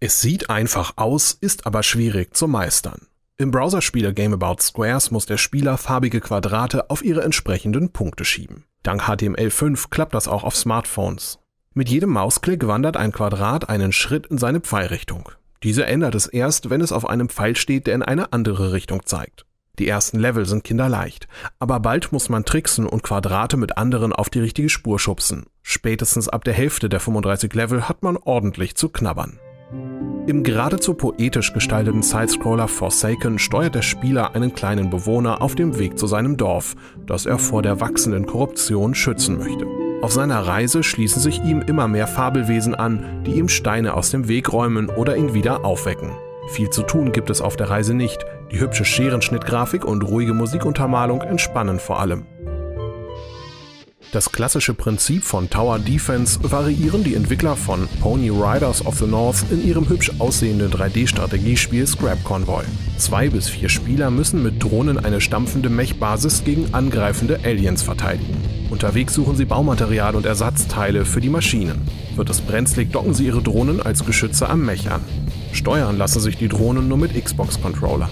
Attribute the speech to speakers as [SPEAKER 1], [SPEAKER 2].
[SPEAKER 1] Es sieht einfach aus, ist aber schwierig zu meistern. Im Browserspieler Game About Squares muss der Spieler farbige Quadrate auf ihre entsprechenden Punkte schieben. Dank HTML5 klappt das auch auf Smartphones. Mit jedem Mausklick wandert ein Quadrat einen Schritt in seine Pfeilrichtung. Diese ändert es erst, wenn es auf einem Pfeil steht, der in eine andere Richtung zeigt. Die ersten Level sind kinderleicht, aber bald muss man tricksen und Quadrate mit anderen auf die richtige Spur schubsen. Spätestens ab der Hälfte der 35 Level hat man ordentlich zu knabbern. Im geradezu poetisch gestalteten Sidescroller Forsaken steuert der Spieler einen kleinen Bewohner auf dem Weg zu seinem Dorf, das er vor der wachsenden Korruption schützen möchte. Auf seiner Reise schließen sich ihm immer mehr Fabelwesen an, die ihm Steine aus dem Weg räumen oder ihn wieder aufwecken. Viel zu tun gibt es auf der Reise nicht, die hübsche Scherenschnittgrafik und ruhige Musikuntermalung entspannen vor allem. Das klassische Prinzip von Tower Defense variieren die Entwickler von Pony Riders of the North in ihrem hübsch aussehenden 3D-Strategiespiel Scrap Convoy. Zwei bis vier Spieler müssen mit Drohnen eine stampfende Mech-Basis gegen angreifende Aliens verteidigen. Unterwegs suchen sie Baumaterial und Ersatzteile für die Maschinen. Wird es brenzlig, docken sie ihre Drohnen als Geschütze am Mech an. Steuern lassen sich die Drohnen nur mit Xbox-Controllern.